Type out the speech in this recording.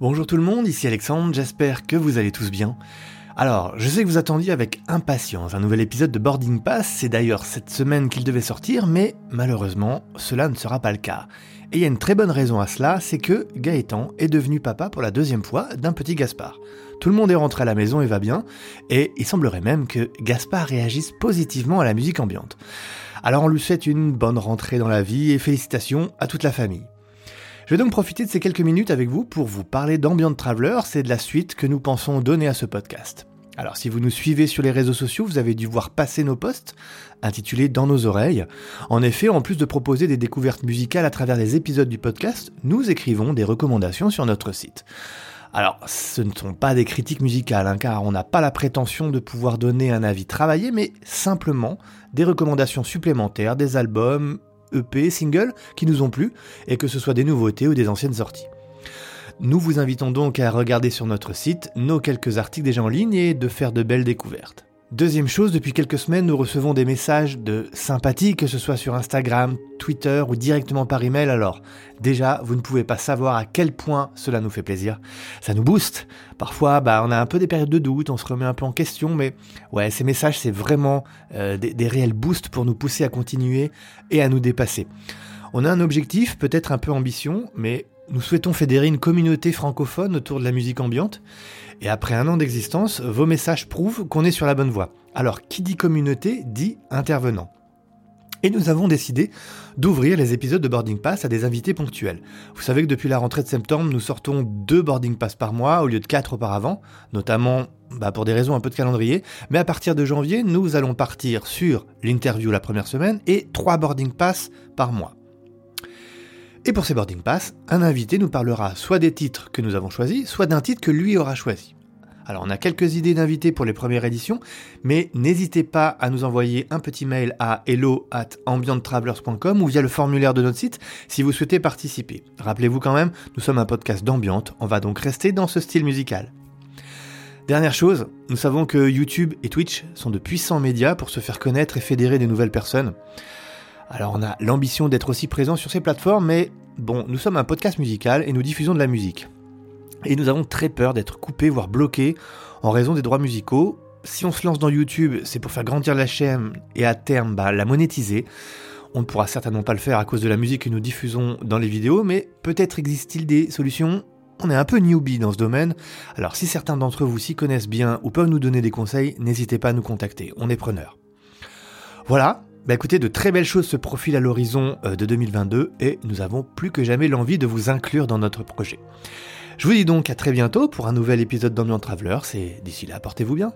Bonjour tout le monde, ici Alexandre, j'espère que vous allez tous bien. Alors, je sais que vous attendiez avec impatience un nouvel épisode de Boarding Pass, c'est d'ailleurs cette semaine qu'il devait sortir, mais malheureusement, cela ne sera pas le cas. Et il y a une très bonne raison à cela, c'est que Gaëtan est devenu papa pour la deuxième fois d'un petit Gaspard. Tout le monde est rentré à la maison et va bien, et il semblerait même que Gaspard réagisse positivement à la musique ambiante. Alors on lui souhaite une bonne rentrée dans la vie et félicitations à toute la famille. Je vais donc profiter de ces quelques minutes avec vous pour vous parler d'Ambient Traveler, c'est de la suite que nous pensons donner à ce podcast. Alors si vous nous suivez sur les réseaux sociaux, vous avez dû voir passer nos posts intitulés Dans nos oreilles. En effet, en plus de proposer des découvertes musicales à travers les épisodes du podcast, nous écrivons des recommandations sur notre site. Alors, ce ne sont pas des critiques musicales, hein, car on n'a pas la prétention de pouvoir donner un avis travaillé, mais simplement des recommandations supplémentaires, des albums, EP, singles qui nous ont plu, et que ce soit des nouveautés ou des anciennes sorties. Nous vous invitons donc à regarder sur notre site nos quelques articles déjà en ligne et de faire de belles découvertes. Deuxième chose, depuis quelques semaines, nous recevons des messages de sympathie, que ce soit sur Instagram, Twitter ou directement par email. Alors, déjà, vous ne pouvez pas savoir à quel point cela nous fait plaisir. Ça nous booste. Parfois, bah, on a un peu des périodes de doute, on se remet un peu en question, mais ouais, ces messages, c'est vraiment euh, des, des réels boosts pour nous pousser à continuer et à nous dépasser. On a un objectif, peut-être un peu ambition, mais nous souhaitons fédérer une communauté francophone autour de la musique ambiante. Et après un an d'existence, vos messages prouvent qu'on est sur la bonne voie. Alors, qui dit communauté dit intervenant. Et nous avons décidé d'ouvrir les épisodes de Boarding Pass à des invités ponctuels. Vous savez que depuis la rentrée de septembre, nous sortons deux Boarding Pass par mois au lieu de quatre auparavant, notamment bah, pour des raisons un peu de calendrier. Mais à partir de janvier, nous allons partir sur l'interview la première semaine et trois Boarding Pass par mois. Et pour ces boarding pass, un invité nous parlera soit des titres que nous avons choisis, soit d'un titre que lui aura choisi. Alors on a quelques idées d'invités pour les premières éditions, mais n'hésitez pas à nous envoyer un petit mail à hello at ambiantravelers.com ou via le formulaire de notre site si vous souhaitez participer. Rappelez-vous quand même, nous sommes un podcast d'ambiante, on va donc rester dans ce style musical. Dernière chose, nous savons que YouTube et Twitch sont de puissants médias pour se faire connaître et fédérer des nouvelles personnes. Alors on a l'ambition d'être aussi présent sur ces plateformes, mais bon, nous sommes un podcast musical et nous diffusons de la musique. Et nous avons très peur d'être coupés, voire bloqués, en raison des droits musicaux. Si on se lance dans YouTube, c'est pour faire grandir la chaîne et à terme bah, la monétiser. On ne pourra certainement pas le faire à cause de la musique que nous diffusons dans les vidéos, mais peut-être existe-t-il des solutions on est un peu newbie dans ce domaine, alors si certains d'entre vous s'y connaissent bien ou peuvent nous donner des conseils, n'hésitez pas à nous contacter, on est preneur. Voilà, bah écoutez, de très belles choses se profilent à l'horizon euh, de 2022 et nous avons plus que jamais l'envie de vous inclure dans notre projet. Je vous dis donc à très bientôt pour un nouvel épisode d'Ambient Travelers et d'ici là, portez-vous bien.